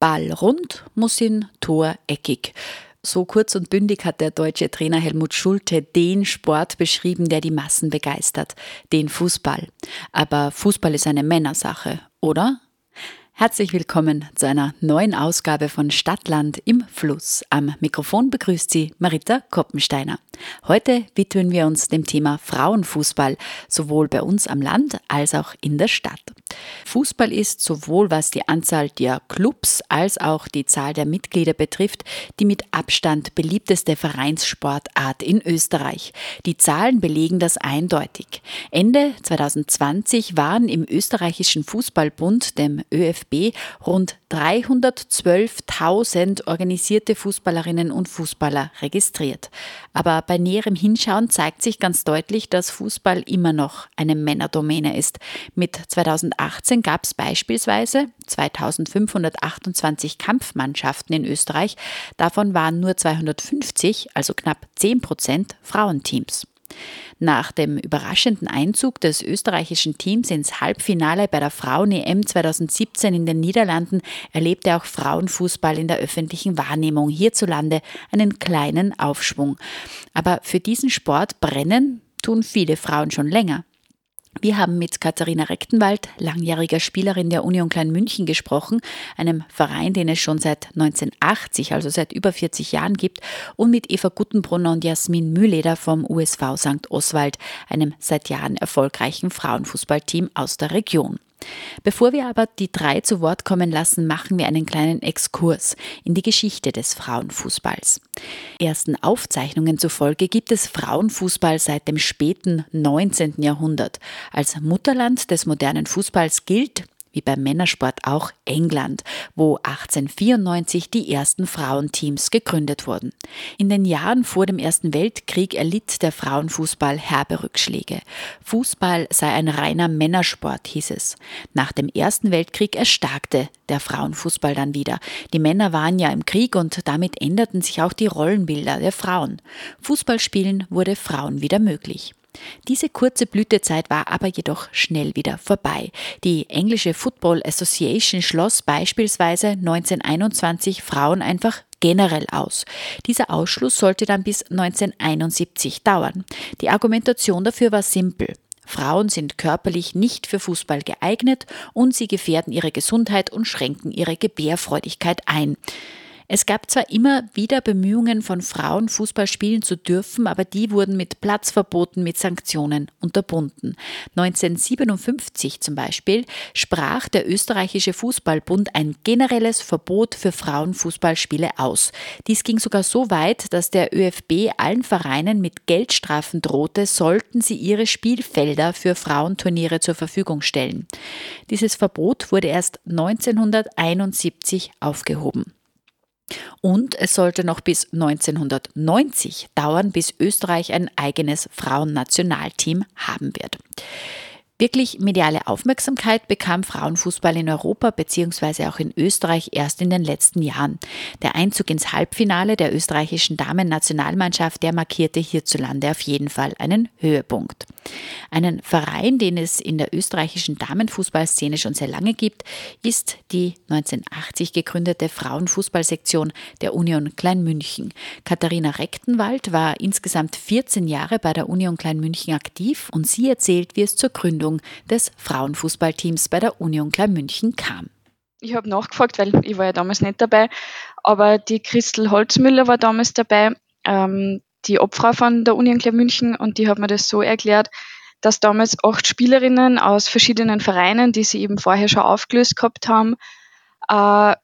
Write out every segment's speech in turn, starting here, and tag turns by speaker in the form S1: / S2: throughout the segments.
S1: Ball rund, muss in Tor eckig. So kurz und bündig hat der deutsche Trainer Helmut Schulte den Sport beschrieben, der die Massen begeistert, den Fußball. Aber Fußball ist eine Männersache, oder? Herzlich willkommen zu einer neuen Ausgabe von Stadtland im Fluss. Am Mikrofon begrüßt Sie Marita Koppensteiner. Heute widmen wir uns dem Thema Frauenfußball, sowohl bei uns am Land als auch in der Stadt. Fußball ist sowohl was die Anzahl der Clubs als auch die Zahl der Mitglieder betrifft, die mit Abstand beliebteste Vereinssportart in Österreich. Die Zahlen belegen das eindeutig. Ende 2020 waren im österreichischen Fußballbund, dem ÖFB, rund 312.000 organisierte Fußballerinnen und Fußballer registriert. Aber bei näherem Hinschauen zeigt sich ganz deutlich, dass Fußball immer noch eine Männerdomäne ist. Mit 2018 gab es beispielsweise 2528 Kampfmannschaften in Österreich. Davon waren nur 250, also knapp 10 Prozent, Frauenteams. Nach dem überraschenden Einzug des österreichischen Teams ins Halbfinale bei der Frauen-EM 2017 in den Niederlanden erlebte auch Frauenfußball in der öffentlichen Wahrnehmung hierzulande einen kleinen Aufschwung. Aber für diesen Sport brennen tun viele Frauen schon länger. Wir haben mit Katharina Rechtenwald, langjähriger Spielerin der Union Klein München, gesprochen, einem Verein, den es schon seit 1980, also seit über 40 Jahren gibt, und mit Eva Guttenbrunner und Jasmin Mühleder vom USV St. Oswald, einem seit Jahren erfolgreichen Frauenfußballteam aus der Region. Bevor wir aber die drei zu Wort kommen lassen, machen wir einen kleinen Exkurs in die Geschichte des Frauenfußballs. Ersten Aufzeichnungen zufolge gibt es Frauenfußball seit dem späten 19. Jahrhundert. Als Mutterland des modernen Fußballs gilt wie beim Männersport auch England, wo 1894 die ersten Frauenteams gegründet wurden. In den Jahren vor dem Ersten Weltkrieg erlitt der Frauenfußball herbe Rückschläge. Fußball sei ein reiner Männersport, hieß es. Nach dem Ersten Weltkrieg erstarkte der Frauenfußball dann wieder. Die Männer waren ja im Krieg und damit änderten sich auch die Rollenbilder der Frauen. Fußballspielen wurde Frauen wieder möglich. Diese kurze Blütezeit war aber jedoch schnell wieder vorbei. Die englische Football Association schloss beispielsweise 1921 Frauen einfach generell aus. Dieser Ausschluss sollte dann bis 1971 dauern. Die Argumentation dafür war simpel. Frauen sind körperlich nicht für Fußball geeignet und sie gefährden ihre Gesundheit und schränken ihre Gebärfreudigkeit ein. Es gab zwar immer wieder Bemühungen von Frauen, Fußball spielen zu dürfen, aber die wurden mit Platzverboten, mit Sanktionen unterbunden. 1957 zum Beispiel sprach der österreichische Fußballbund ein generelles Verbot für Frauenfußballspiele aus. Dies ging sogar so weit, dass der ÖFB allen Vereinen mit Geldstrafen drohte, sollten sie ihre Spielfelder für Frauenturniere zur Verfügung stellen. Dieses Verbot wurde erst 1971 aufgehoben. Und es sollte noch bis 1990 dauern, bis Österreich ein eigenes Frauennationalteam haben wird. Wirklich mediale Aufmerksamkeit bekam Frauenfußball in Europa bzw. auch in Österreich erst in den letzten Jahren. Der Einzug ins Halbfinale der österreichischen Damen-Nationalmannschaft, der markierte hierzulande auf jeden Fall einen Höhepunkt. Einen Verein, den es in der österreichischen Damenfußballszene schon sehr lange gibt, ist die 1980 gegründete Frauenfußballsektion der Union Kleinmünchen. Katharina Rechtenwald war insgesamt 14 Jahre bei der Union Kleinmünchen aktiv und sie erzählt, wie es zur Gründung Gründung des Frauenfußballteams bei der Union Kleinmünchen kam.
S2: Ich habe nachgefragt, weil ich war ja damals nicht dabei, aber die Christel Holzmüller war damals dabei, ähm, die Obfrau von der Union Kleinmünchen und die hat mir das so erklärt, dass damals acht Spielerinnen aus verschiedenen Vereinen, die sie eben vorher schon aufgelöst gehabt haben, äh,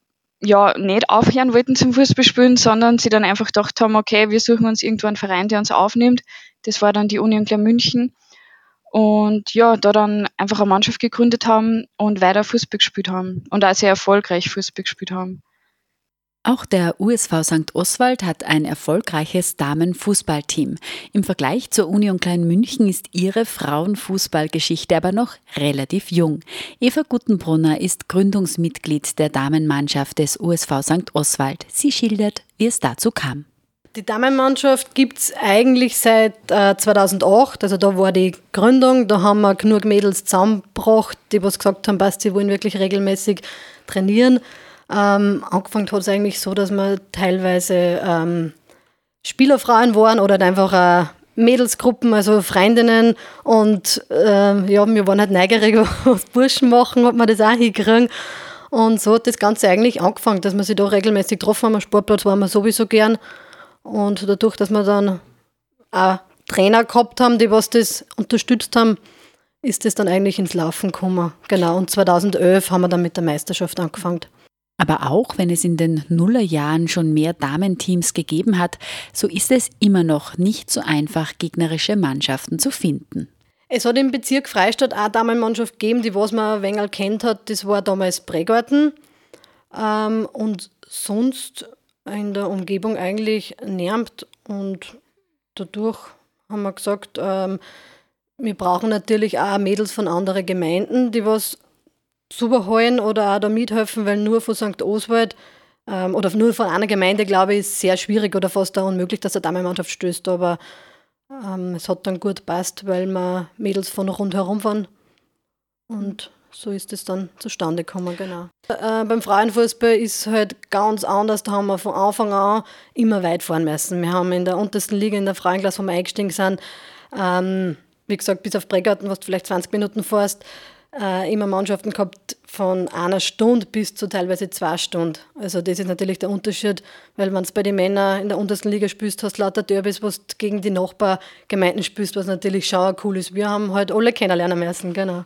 S2: ja, nicht aufhören wollten zum Fußballspielen, sondern sie dann einfach gedacht haben, okay, wir suchen uns irgendwo einen Verein, der uns aufnimmt. Das war dann die Union Kleinmünchen. München Und ja, da dann einfach eine Mannschaft gegründet haben und weiter Fußball gespielt haben und auch sehr erfolgreich Fußball gespielt haben.
S1: Auch der USV St. Oswald hat ein erfolgreiches Damenfußballteam. Im Vergleich zur Union Klein-München ist ihre Frauenfußballgeschichte aber noch relativ jung. Eva Guttenbrunner ist Gründungsmitglied der Damenmannschaft des USV St. Oswald. Sie schildert, wie es dazu kam.
S3: Die Damenmannschaft gibt es eigentlich seit äh, 2008, also da war die Gründung, da haben wir genug Mädels zusammengebracht, die was gesagt haben, passt, sie wollen wirklich regelmäßig trainieren. Ähm, angefangen hat es eigentlich so, dass wir teilweise ähm, Spielerfrauen waren oder einfach äh, Mädelsgruppen, also Freundinnen. Und äh, ja, wir waren halt neugierig, was Burschen machen, ob wir das auch hinkriegen. Und so hat das Ganze eigentlich angefangen, dass wir sich da regelmäßig getroffen haben. Am Sportplatz waren wir sowieso gern. Und dadurch, dass wir dann auch Trainer gehabt haben, die was das unterstützt haben, ist das dann eigentlich ins Laufen gekommen. Genau. Und 2011 haben wir dann mit der Meisterschaft angefangen.
S1: Aber auch wenn es in den Nullerjahren schon mehr Damenteams gegeben hat, so ist es immer noch nicht so einfach, gegnerische Mannschaften zu finden.
S3: Es hat im Bezirk Freistadt auch eine Damenmannschaft gegeben, die was man ein wenig kennt hat. Das war damals Pregarten. Ähm, und sonst in der Umgebung eigentlich nervt. Und dadurch haben wir gesagt, ähm, wir brauchen natürlich auch Mädels von anderen Gemeinden, die was zubehalten oder auch da mithelfen, weil nur von St. Oswald ähm, oder nur von einer Gemeinde, glaube ich, ist sehr schwierig oder fast auch unmöglich, dass eine Damenmannschaft stößt. Aber ähm, es hat dann gut passt, weil wir Mädels von rundherum waren. Und so ist es dann zustande gekommen, genau. Äh, beim Frauenfußball ist halt ganz anders. Da haben wir von Anfang an immer weit fahren müssen. Wir haben in der untersten Liga, in der Frauenklasse, wo wir eingestiegen sind, ähm, wie gesagt, bis auf Bregarten, was du vielleicht 20 Minuten fährst, äh, immer Mannschaften gehabt von einer Stunde bis zu teilweise zwei Stunden. Also das ist natürlich der Unterschied, weil wenn es bei den Männern in der untersten Liga spielst, hast du lauter Derbys, was du gegen die Nachbargemeinden spielst, was natürlich schon cool ist. Wir haben halt alle kennenlernen müssen, genau.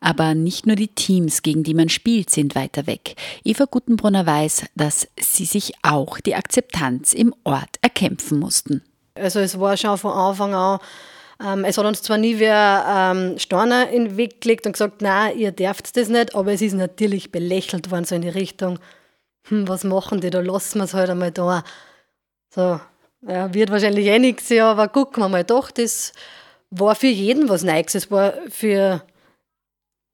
S1: Aber nicht nur die Teams, gegen die man spielt, sind weiter weg. Eva Guttenbrunner weiß, dass sie sich auch die Akzeptanz im Ort erkämpfen mussten.
S3: Also es war schon von Anfang an ähm, es hat uns zwar nie wer ähm, Steine in den Weg gelegt und gesagt, nein, ihr dürft das nicht, aber es ist natürlich belächelt worden, so in die Richtung, hm, was machen die da, lassen wir es halt einmal da. So, ja, wird wahrscheinlich eh nichts, ja, aber gucken wir mal doch, das war für jeden was Neues. Es war für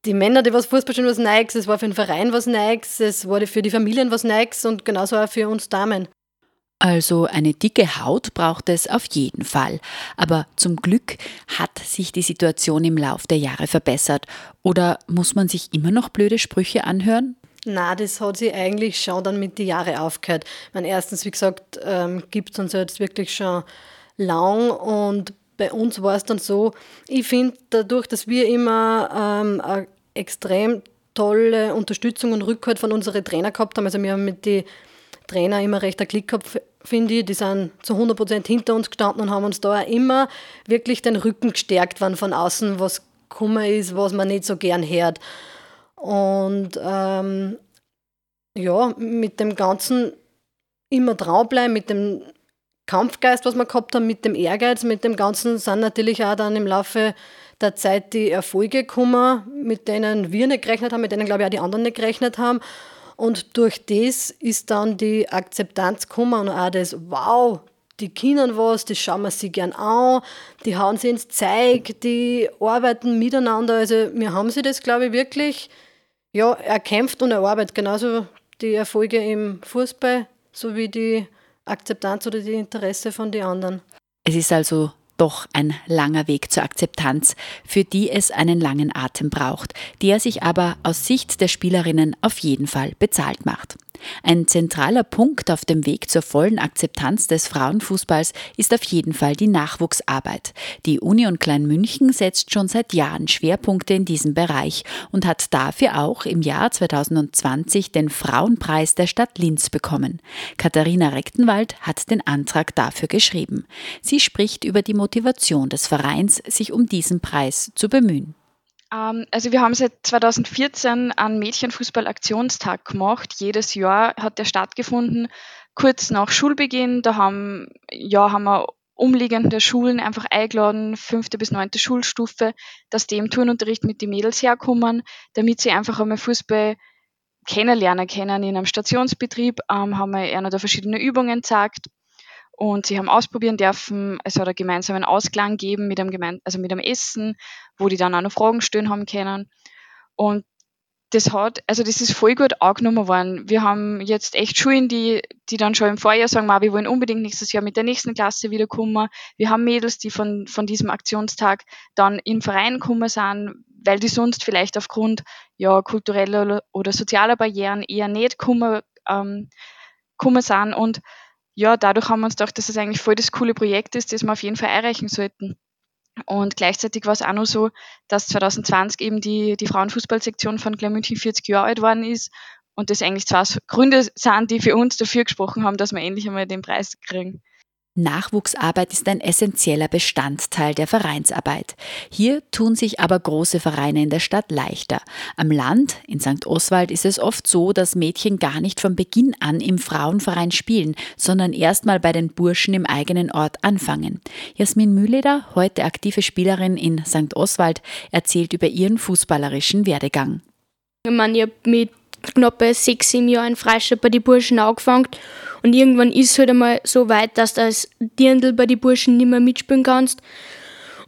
S3: die Männer, die was Fußball spielen, was Neues, es war für den Verein was Neues, es war für die Familien was Neues und genauso auch für uns Damen.
S1: Also eine dicke Haut braucht es auf jeden Fall. Aber zum Glück hat sich die Situation im Lauf der Jahre verbessert. Oder muss man sich immer noch blöde Sprüche anhören?
S3: Na, das hat sich eigentlich schon dann mit den Jahren aufgehört. Mein erstens, wie gesagt, ähm, gibt es uns jetzt wirklich schon lang und bei uns war es dann so, ich finde dadurch, dass wir immer ähm, eine extrem tolle Unterstützung und Rückhalt von unseren Trainern gehabt haben, also wir haben mit den Trainer immer recht einen Klick gehabt, finde ich. Die sind zu 100% hinter uns gestanden und haben uns da auch immer wirklich den Rücken gestärkt, wenn von außen was gekommen ist, was man nicht so gern hört. Und ähm, ja, mit dem Ganzen immer dranbleiben, mit dem Kampfgeist, was wir gehabt haben, mit dem Ehrgeiz, mit dem Ganzen sind natürlich auch dann im Laufe der Zeit die Erfolge gekommen, mit denen wir nicht gerechnet haben, mit denen, glaube ich, auch die anderen nicht gerechnet haben. Und durch das ist dann die Akzeptanz gekommen und auch das, wow, die können was, das schauen wir sich gern an, die hauen sie ins Zeug, die arbeiten miteinander. Also wir haben sie das, glaube ich, wirklich ja, erkämpft und erarbeitet. Genauso die Erfolge im Fußball sowie die Akzeptanz oder die Interesse von den anderen.
S1: Es ist also doch ein langer Weg zur Akzeptanz, für die es einen langen Atem braucht, der sich aber aus Sicht der Spielerinnen auf jeden Fall bezahlt macht. Ein zentraler Punkt auf dem Weg zur vollen Akzeptanz des Frauenfußballs ist auf jeden Fall die Nachwuchsarbeit. Die Union Kleinmünchen setzt schon seit Jahren Schwerpunkte in diesem Bereich und hat dafür auch im Jahr 2020 den Frauenpreis der Stadt Linz bekommen. Katharina Rechtenwald hat den Antrag dafür geschrieben. Sie spricht über die Motivation des Vereins, sich um diesen Preis zu bemühen.
S2: Ähm, also wir haben seit 2014 einen Mädchenfußball-Aktionstag gemacht. Jedes Jahr hat der stattgefunden, kurz nach Schulbeginn. Da haben, ja, haben wir umliegende Schulen einfach eingeladen, fünfte bis neunte Schulstufe, dass die im Turnunterricht mit den Mädels herkommen, damit sie einfach einmal Fußball kennenlernen können in einem Stationsbetrieb, ähm, haben wir einer da verschiedene Übungen gezeigt und sie haben ausprobieren dürfen, es hat einen gemeinsamen Ausklang gegeben mit einem, gemein also mit einem Essen, wo die dann auch noch Fragen stellen haben können und das hat, also das ist voll gut angenommen worden. Wir haben jetzt echt Schulen, die, die dann schon im Vorjahr sagen, wir wollen unbedingt nächstes Jahr mit der nächsten Klasse wiederkommen. Wir haben Mädels, die von, von diesem Aktionstag dann im Verein kommen sind, weil die sonst vielleicht aufgrund ja, kultureller oder sozialer Barrieren eher nicht kommen, ähm, kommen sind. Und ja, dadurch haben wir uns gedacht, dass es das eigentlich voll das coole Projekt ist, das wir auf jeden Fall erreichen sollten. Und gleichzeitig war es auch noch so, dass 2020 eben die, die Frauenfußballsektion von München 40 Jahre alt worden ist und das eigentlich zwei Gründe sind, die für uns dafür gesprochen haben, dass wir endlich einmal den Preis kriegen.
S1: Nachwuchsarbeit ist ein essentieller Bestandteil der Vereinsarbeit. Hier tun sich aber große Vereine in der Stadt leichter. Am Land, in St. Oswald, ist es oft so, dass Mädchen gar nicht von Beginn an im Frauenverein spielen, sondern erst mal bei den Burschen im eigenen Ort anfangen. Jasmin Mühleder, heute aktive Spielerin in St. Oswald, erzählt über ihren fußballerischen Werdegang.
S4: Meine, ich mit knapp sechs, sieben Jahren Freistaat bei den Burschen angefangen und irgendwann ist es halt einmal so weit, dass du als Dirndl bei den Burschen nicht mehr mitspielen kannst.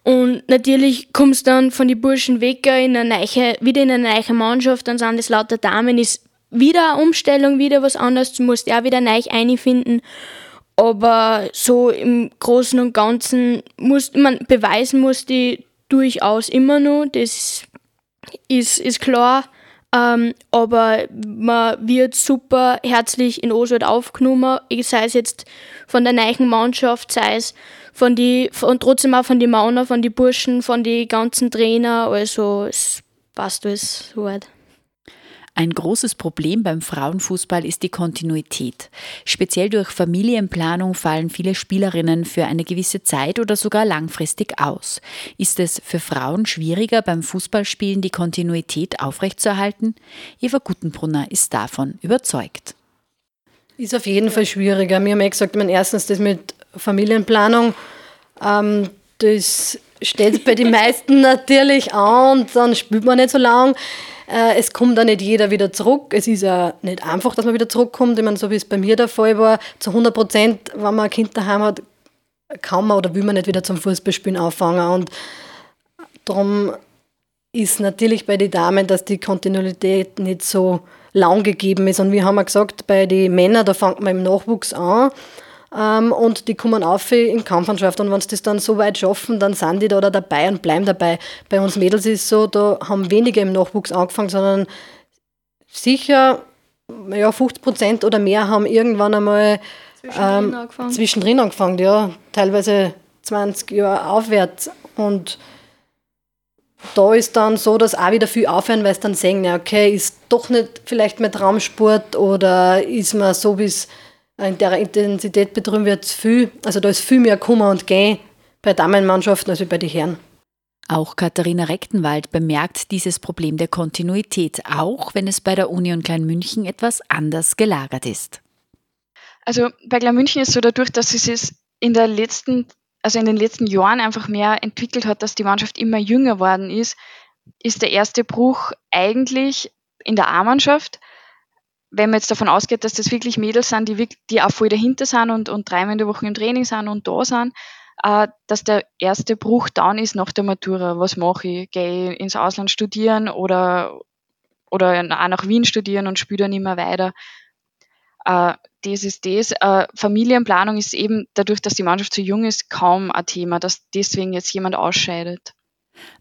S4: Und natürlich kommst du dann von den Burschen weg in eine neue, wieder in eine neue Mannschaft, dann sind das lauter Damen, ist wieder eine Umstellung, wieder was anderes, du musst ja wieder neu einfinden. Aber so im Großen und Ganzen muss man beweisen muss die durchaus immer noch, das ist, ist klar. Ähm, aber man wird super herzlich in Oswald aufgenommen, sei es jetzt von der neuen Mannschaft, sei es von die, und trotzdem auch von den Mauner, von den Burschen, von den ganzen Trainer, also es passt alles so weit.
S1: Ein großes Problem beim Frauenfußball ist die Kontinuität. Speziell durch Familienplanung fallen viele Spielerinnen für eine gewisse Zeit oder sogar langfristig aus. Ist es für Frauen schwieriger, beim Fußballspielen die Kontinuität aufrechtzuerhalten? Eva Gutenbrunner ist davon überzeugt.
S3: Ist auf jeden Fall schwieriger. Wir haben ja gesagt, man erstens das mit Familienplanung, ähm, das steht bei den meisten natürlich an und dann spielt man nicht so lang. Äh, es kommt auch nicht jeder wieder zurück. Es ist ja nicht einfach, dass man wieder zurückkommt. Ich meine, so wie es bei mir der Fall war, zu 100 Prozent, wenn man ein Kind daheim hat, kann man oder will man nicht wieder zum Fußballspielen anfangen. Und darum ist natürlich bei den Damen, dass die Kontinuität nicht so lang gegeben ist. Und wir haben ja gesagt, bei den Männern, da fängt man im Nachwuchs an ähm, und die kommen auf in Kampfmannschaft. Und wenn sie das dann so weit schaffen, dann sind die da dabei und bleiben dabei. Bei uns Mädels ist es so, da haben wenige im Nachwuchs angefangen, sondern sicher ja, 50 Prozent oder mehr haben irgendwann einmal zwischendrin, ähm, angefangen. zwischendrin angefangen, ja, teilweise 20 Jahre aufwärts. Und da ist dann so, dass auch wieder viel aufhören, weil es dann sehen, ja, okay, ist doch nicht vielleicht mehr Traumsport oder ist man so, wie es in der Intensität betrieben wird viel, also da ist viel mehr Kummer und Gehen bei Damenmannschaften als bei den Herren.
S1: Auch Katharina Rechtenwald bemerkt dieses Problem der Kontinuität, auch wenn es bei der Union Kleinmünchen etwas anders gelagert ist.
S2: Also bei Kleinmünchen ist es so dadurch, dass es in der letzten, also in den letzten Jahren einfach mehr entwickelt hat, dass die Mannschaft immer jünger worden ist, ist der erste Bruch eigentlich in der A-Mannschaft wenn man jetzt davon ausgeht, dass das wirklich Mädels sind, die, die auch voll dahinter sind und, und dreimal in der Woche im Training sind und da sind, äh, dass der erste Bruch dann ist nach der Matura. Was mache ich? Gehe ich ins Ausland studieren oder, oder auch nach Wien studieren und spiele dann immer weiter? Äh, das ist das. Äh, Familienplanung ist eben dadurch, dass die Mannschaft so jung ist, kaum ein Thema, dass deswegen jetzt jemand ausscheidet.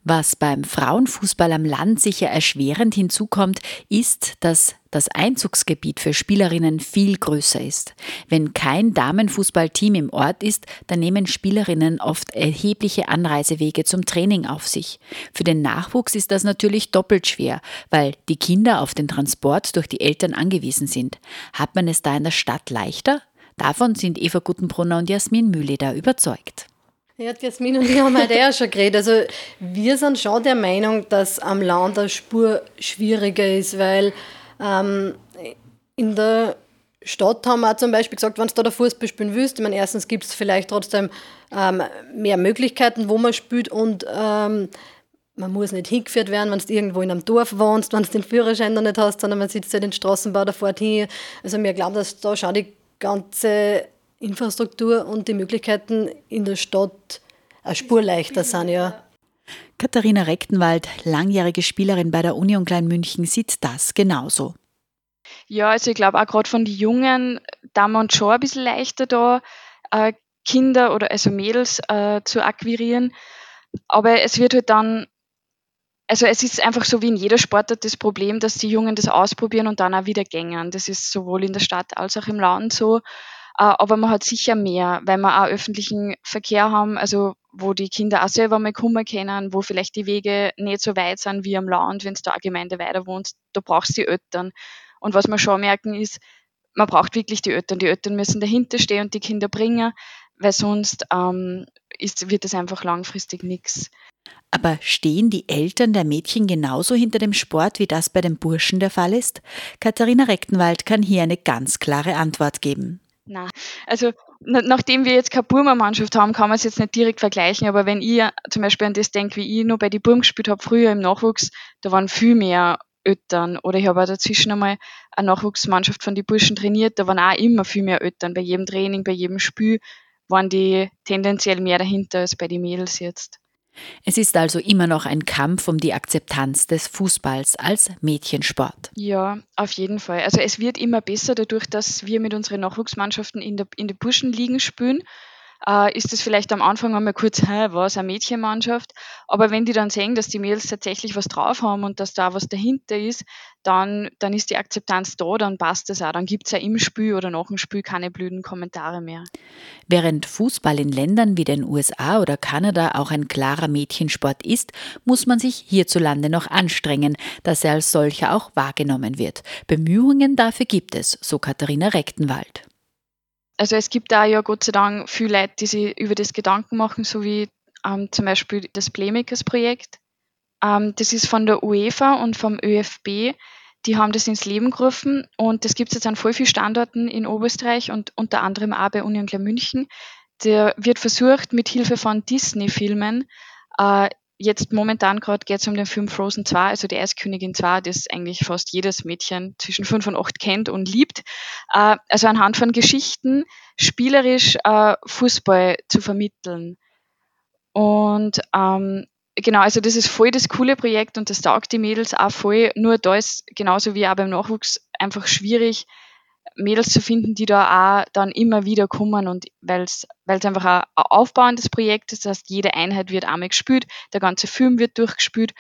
S1: Was beim Frauenfußball am Land sicher erschwerend hinzukommt, ist, dass das Einzugsgebiet für Spielerinnen viel größer ist. Wenn kein Damenfußballteam im Ort ist, dann nehmen Spielerinnen oft erhebliche Anreisewege zum Training auf sich. Für den Nachwuchs ist das natürlich doppelt schwer, weil die Kinder auf den Transport durch die Eltern angewiesen sind. Hat man es da in der Stadt leichter? Davon sind Eva Guttenbrunner und Jasmin Mühleder überzeugt.
S3: Ja, Jasmin und ich haben heute ja schon geredet. Also wir sind schon der Meinung, dass am Land eine Spur schwieriger ist, weil ähm, in der Stadt haben wir zum Beispiel gesagt, wenn du da Fußball spielen willst, ich meine, erstens gibt es vielleicht trotzdem ähm, mehr Möglichkeiten, wo man spielt und ähm, man muss nicht hingeführt werden, wenn du irgendwo in einem Dorf wohnst, wenn du den Führerschein noch nicht hast, sondern man sitzt ja den Straßenbau da fort hin. Also wir glauben, dass da schon die ganze Infrastruktur und die Möglichkeiten in der Stadt eine Spur leichter sind, ja.
S1: Katharina Rechtenwald, langjährige Spielerin bei der Union Klein München, sieht das genauso.
S2: Ja, also ich glaube auch gerade von den Jungen, da man schon ein bisschen leichter da äh, Kinder oder also Mädels äh, zu akquirieren. Aber es wird halt dann, also es ist einfach so wie in jeder Sportart das Problem, dass die Jungen das ausprobieren und dann auch wieder gängen. Das ist sowohl in der Stadt als auch im Land so. Äh, aber man hat sicher mehr, weil wir auch öffentlichen Verkehr haben, also wo die Kinder auch selber mal kommen können, wo vielleicht die Wege nicht so weit sind wie am Land, wenn du da eine Gemeinde weiter wohnst, da brauchst du die Eltern. Und was wir schon merken ist, man braucht wirklich die Eltern. Die Eltern müssen dahinter stehen und die Kinder bringen, weil sonst ähm, ist, wird es einfach langfristig nichts.
S1: Aber stehen die Eltern der Mädchen genauso hinter dem Sport, wie das bei den Burschen der Fall ist? Katharina Rechtenwald kann hier eine ganz klare Antwort geben.
S2: Na, also nachdem wir jetzt keine Burma-Mannschaft haben, kann man es jetzt nicht direkt vergleichen, aber wenn ich zum Beispiel an das denke, wie ich nur bei die Burm gespielt habe, früher im Nachwuchs, da waren viel mehr Eltern. Oder ich habe auch dazwischen einmal eine Nachwuchsmannschaft von den Burschen trainiert, da waren auch immer viel mehr Eltern. Bei jedem Training, bei jedem Spiel waren die tendenziell mehr dahinter als bei den Mädels jetzt.
S1: Es ist also immer noch ein Kampf um die Akzeptanz des Fußballs als Mädchensport.
S2: Ja, auf jeden Fall. Also es wird immer besser dadurch, dass wir mit unseren Nachwuchsmannschaften in der, in der Burschenligen spielen äh, ist es vielleicht am Anfang einmal kurz, hä, was, eine Mädchenmannschaft. Aber wenn die dann sehen, dass die Mädels tatsächlich was drauf haben und dass da was dahinter ist, dann, dann ist die Akzeptanz da, dann passt es auch. Dann gibt es ja im Spiel oder nach dem Spiel keine blöden Kommentare mehr.
S1: Während Fußball in Ländern wie den USA oder Kanada auch ein klarer Mädchensport ist, muss man sich hierzulande noch anstrengen, dass er als solcher auch wahrgenommen wird. Bemühungen dafür gibt es, so Katharina Rechtenwald
S2: also es gibt da ja Gott sei Dank viele Leute, die sich über das Gedanken machen, so wie ähm, zum Beispiel das Playmakers-Projekt. Ähm, das ist von der UEFA und vom ÖFB. Die haben das ins Leben gerufen und das gibt es jetzt an voll vielen Standorten in Oberösterreich und unter anderem auch bei Union München. Der wird versucht, mit Hilfe von Disney-Filmen äh, Jetzt momentan gerade geht es um den Film Frozen 2, also die Eiskönigin 2, das eigentlich fast jedes Mädchen zwischen 5 und 8 kennt und liebt. Äh, also anhand von Geschichten spielerisch äh, Fußball zu vermitteln. Und ähm, genau, also das ist voll das coole Projekt und das taugt die Mädels auch voll. Nur da ist genauso wie auch beim Nachwuchs einfach schwierig, Mädels zu finden, die da auch dann immer wieder kommen und weil es einfach ein aufbauendes Projekt ist, das heißt, jede Einheit wird einmal gespielt, der ganze Film wird durchgespielt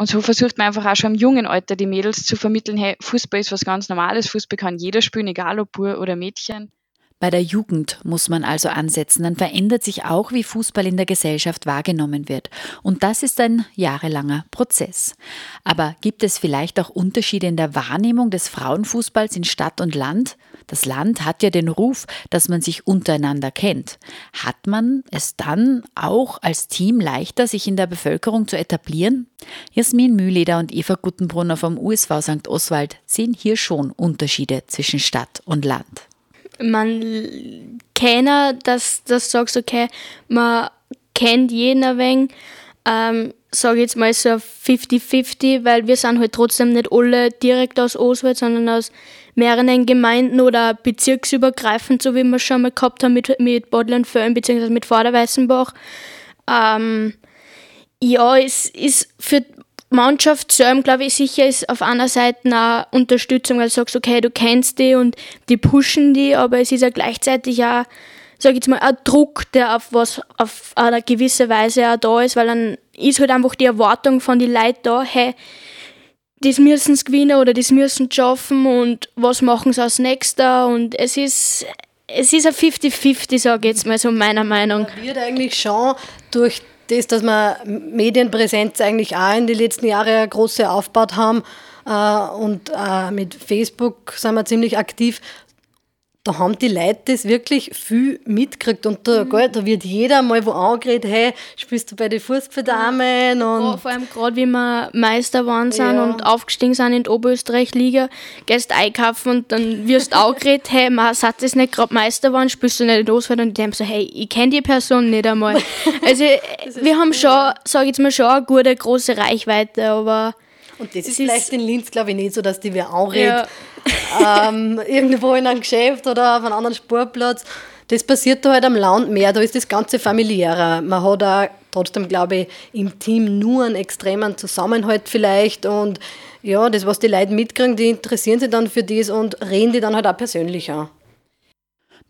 S2: und so versucht man einfach auch schon im jungen Alter die Mädels zu vermitteln, hey, Fußball ist was ganz Normales, Fußball kann jeder spielen, egal ob Bur oder Mädchen.
S1: Bei der Jugend muss man also ansetzen, dann verändert sich auch, wie Fußball in der Gesellschaft wahrgenommen wird. Und das ist ein jahrelanger Prozess. Aber gibt es vielleicht auch Unterschiede in der Wahrnehmung des Frauenfußballs in Stadt und Land? Das Land hat ja den Ruf, dass man sich untereinander kennt. Hat man es dann auch als Team leichter, sich in der Bevölkerung zu etablieren? Jasmin Mühleder und Eva Guttenbrunner vom USV St. Oswald sehen hier schon Unterschiede zwischen Stadt und Land
S4: man keiner, dass das sagst, okay, man kennt jeden ein wenig, ähm, sage jetzt mal so 50-50, weil wir sind halt trotzdem nicht alle direkt aus Oswald, sondern aus mehreren Gemeinden oder bezirksübergreifend, so wie wir schon mal gehabt haben mit, mit Bodlern-Föhn bzw. mit Vorderweißenbach. Ähm, ja, es ist für Mannschaft selber, glaube ich, sicher ist auf einer Seite eine Unterstützung, weil du sagst, okay, du kennst die und die pushen die, aber es ist ja gleichzeitig auch, sag ich jetzt mal, ein Druck, der auf was, auf eine gewisse Weise auch da ist, weil dann ist halt einfach die Erwartung von den Leuten da, hey, das müssen sie gewinnen oder das müssen sie schaffen und was machen sie als nächster und es ist, es ist ein 50-50, sage ich jetzt mal so meiner Meinung.
S3: Man wird eigentlich schon durch das, dass wir Medienpräsenz eigentlich auch in den letzten Jahren große aufgebaut haben. Äh, und äh, mit Facebook sind wir ziemlich aktiv, da haben die Leute das wirklich viel mitgekriegt. Und da, mhm. gell, da wird jeder mal wo angeredet, hey, spielst du bei den Fußballdamen? Und
S4: vor allem gerade, wie wir Meister waren sind ja. und aufgestiegen sind in die Oberösterreich-Liga, gehst einkaufen und dann wirst du auch geredet, hey, man sagt das nicht gerade Meister waren, spielst du nicht in Auswahl? Und die haben so, hey, ich kenne die Person nicht einmal. also wir haben schon, sage ich jetzt mal, schon eine gute, große Reichweite, aber...
S3: Und das, das ist vielleicht in Linz, glaube ich, nicht so, dass die wer anredet. Ja ähm, irgendwo in einem Geschäft oder auf einem anderen Sportplatz. Das passiert da halt am Land mehr, da ist das Ganze familiärer. Man hat auch trotzdem, glaube ich, im Team nur einen extremen Zusammenhalt vielleicht und ja, das, was die Leute mitkriegen, die interessieren sich dann für das und reden die dann halt auch persönlich an.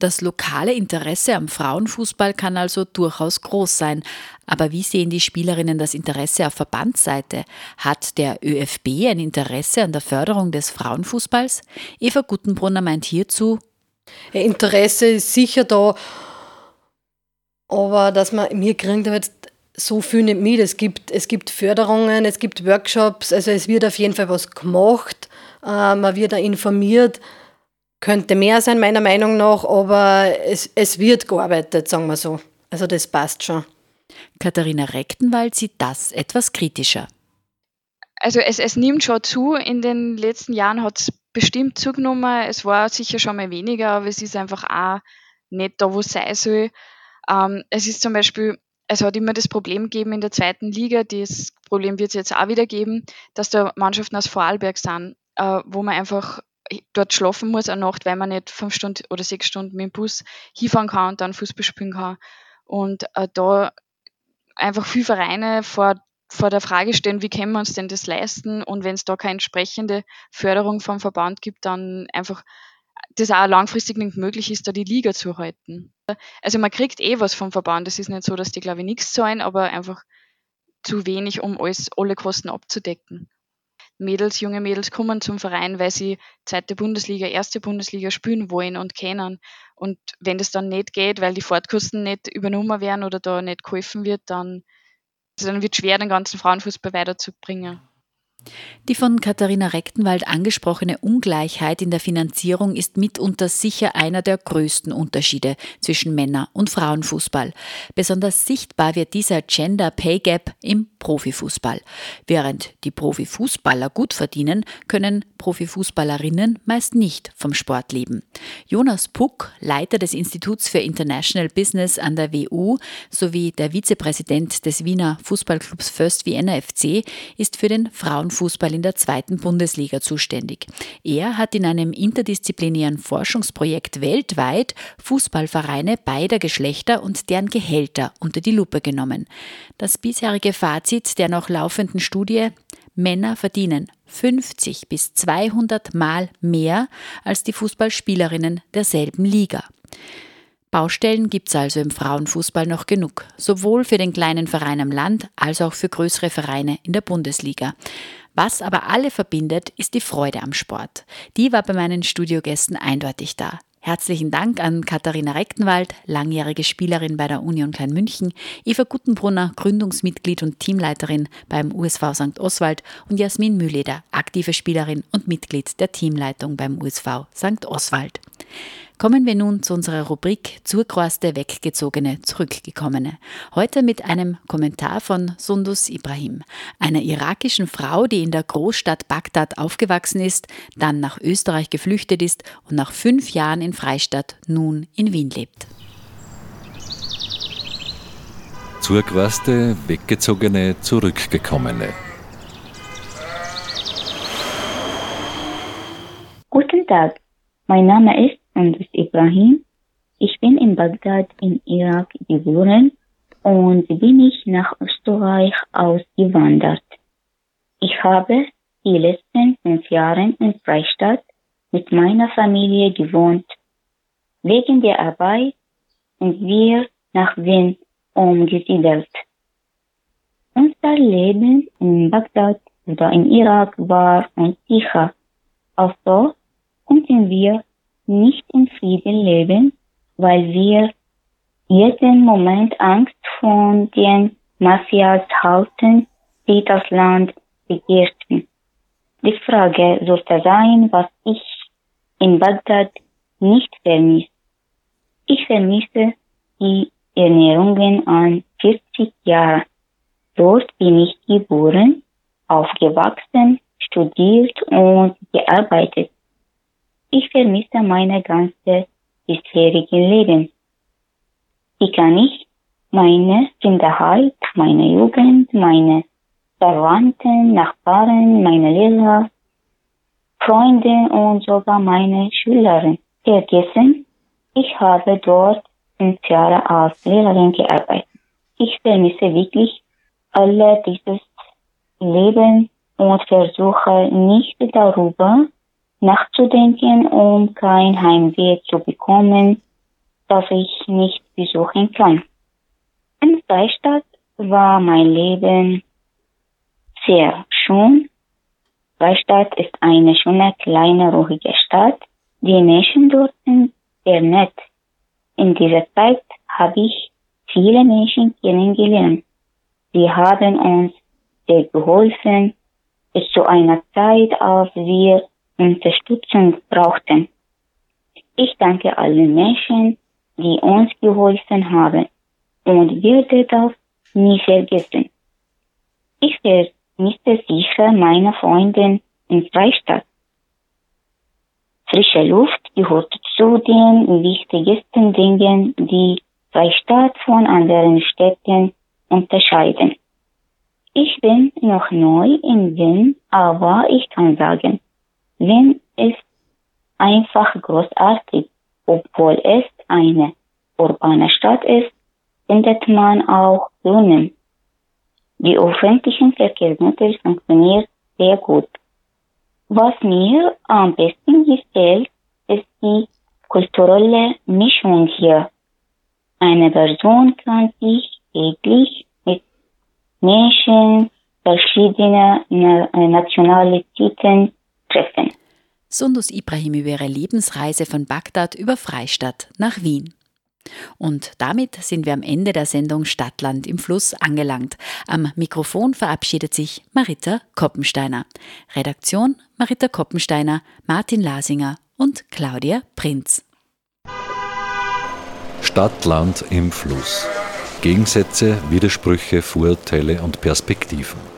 S1: Das lokale Interesse am Frauenfußball kann also durchaus groß sein. Aber wie sehen die Spielerinnen das Interesse auf Verbandsseite? Hat der ÖFB ein Interesse an der Förderung des Frauenfußballs? Eva Guttenbrunner meint hierzu,
S3: Interesse ist sicher da, aber dass man, wir kriegen da jetzt so viel nicht mit. Es gibt, es gibt Förderungen, es gibt Workshops, also es wird auf jeden Fall was gemacht, äh, man wird da informiert. Könnte mehr sein, meiner Meinung nach, aber es, es wird gearbeitet, sagen wir so. Also das passt schon.
S1: Katharina Rechtenwald sieht das etwas kritischer.
S2: Also es, es nimmt schon zu. In den letzten Jahren hat es bestimmt zugenommen. Es war sicher schon mal weniger, aber es ist einfach auch nicht da, wo es sein soll. Ähm, es ist zum Beispiel, es hat immer das Problem gegeben in der zweiten Liga, das Problem wird es jetzt auch wieder geben, dass da Mannschaften aus Vorarlberg sind, äh, wo man einfach dort schlafen muss eine Nacht, weil man nicht fünf Stunden oder sechs Stunden mit dem Bus hinfahren kann und dann Fußball spielen kann. Und äh, da einfach viele Vereine vor, vor der Frage stehen, wie können wir uns denn das leisten? Und wenn es da keine entsprechende Förderung vom Verband gibt, dann einfach das auch langfristig nicht möglich ist, da die Liga zu halten. Also man kriegt eh was vom Verband. Es ist nicht so, dass die, glaube ich, nichts zahlen, aber einfach zu wenig, um alles, alle Kosten abzudecken. Mädels, junge Mädels kommen zum Verein, weil sie zweite Bundesliga, erste Bundesliga spielen wollen und kennen. Und wenn das dann nicht geht, weil die Fahrtkosten nicht übernommen werden oder da nicht geholfen wird, dann, also dann wird es schwer, den ganzen Frauenfußball weiterzubringen.
S1: Die von Katharina Rechtenwald angesprochene Ungleichheit in der Finanzierung ist mitunter sicher einer der größten Unterschiede zwischen Männer- und Frauenfußball. Besonders sichtbar wird dieser Gender Pay Gap im Profifußball. Während die Profifußballer gut verdienen, können Profifußballerinnen meist nicht vom Sport leben. Jonas Puck, Leiter des Instituts für International Business an der WU sowie der Vizepräsident des Wiener Fußballclubs First Vienna FC, ist für den Frauenfußball Fußball in der zweiten Bundesliga zuständig. Er hat in einem interdisziplinären Forschungsprojekt weltweit Fußballvereine beider Geschlechter und deren Gehälter unter die Lupe genommen. Das bisherige Fazit der noch laufenden Studie Männer verdienen 50 bis 200 Mal mehr als die Fußballspielerinnen derselben Liga. Baustellen gibt es also im Frauenfußball noch genug, sowohl für den kleinen Verein am Land als auch für größere Vereine in der Bundesliga. Was aber alle verbindet, ist die Freude am Sport. Die war bei meinen Studiogästen eindeutig da. Herzlichen Dank an Katharina Rechtenwald, langjährige Spielerin bei der Union Klein München, Eva Guttenbrunner, Gründungsmitglied und Teamleiterin beim USV St. Oswald und Jasmin Mühleder, aktive Spielerin und Mitglied der Teamleitung beim USV St. Oswald. Kommen wir nun zu unserer Rubrik Zurkraste Weggezogene, Zurückgekommene. Heute mit einem Kommentar von Sundus Ibrahim, einer irakischen Frau, die in der Großstadt Bagdad aufgewachsen ist, dann nach Österreich geflüchtet ist und nach fünf Jahren in Freistadt nun in Wien lebt.
S5: Zurkraste Weggezogene, Zurückgekommene.
S6: Guten Tag, mein Name ist und ist Ibrahim. Ich bin in Bagdad in Irak geboren und bin ich nach Österreich ausgewandert. Ich habe die letzten fünf Jahre in Freistadt mit meiner Familie gewohnt. Wegen der Arbeit sind wir nach Wien umgesiedelt. Unser Leben in Bagdad oder in Irak war unsicher. Auch so konnten wir nicht in Frieden leben, weil wir jeden Moment Angst von den Mafias hatten, die das Land begehrten. Die Frage sollte sein, was ich in Bagdad nicht vermisst. Ich vermisse die Ernährungen an 40 Jahre. Dort bin ich geboren, aufgewachsen, studiert und gearbeitet. Ich vermisse meine ganze bisherige Leben. Wie kann ich meine Kinderheit, meine Jugend, meine Verwandten, Nachbarn, meine Lehrer, Freunde und sogar meine Schülerin vergessen? Ich habe dort fünf Jahre als Lehrerin gearbeitet. Ich vermisse wirklich alle dieses Leben und versuche nicht darüber nachzudenken, um kein Heimweh zu bekommen, das ich nicht besuchen kann. In Freistadt war mein Leben sehr schön. Freistadt ist eine schöne, kleine, ruhige Stadt. Die Menschen dort sind sehr nett. In dieser Zeit habe ich viele Menschen kennengelernt. Sie haben uns sehr geholfen, bis zu einer Zeit, als wir Unterstützung brauchten. Ich danke allen Menschen, die uns geholfen haben und werde das nie vergessen. Ich vermisse sicher meine Freundin in Freistadt. Frische Luft gehört zu den wichtigsten Dingen, die Freistadt von anderen Städten unterscheiden. Ich bin noch neu in Wien, aber ich kann sagen, Wien ist einfach großartig. Obwohl es eine urbane Stadt ist, findet man auch Brunnen. Die öffentlichen Verkehrsmittel funktionieren sehr gut. Was mir am besten gefällt, ist die kulturelle Mischung hier. Eine Person kann sich täglich mit Menschen verschiedener Nationalitäten treffen.
S1: Sundus Ibrahim über ihre Lebensreise von Bagdad über Freistadt nach Wien. Und damit sind wir am Ende der Sendung Stadtland im Fluss angelangt. Am Mikrofon verabschiedet sich Marita Koppensteiner. Redaktion Marita Koppensteiner, Martin Lasinger und Claudia Prinz.
S5: Stadtland im Fluss. Gegensätze, Widersprüche, Vorurteile und Perspektiven.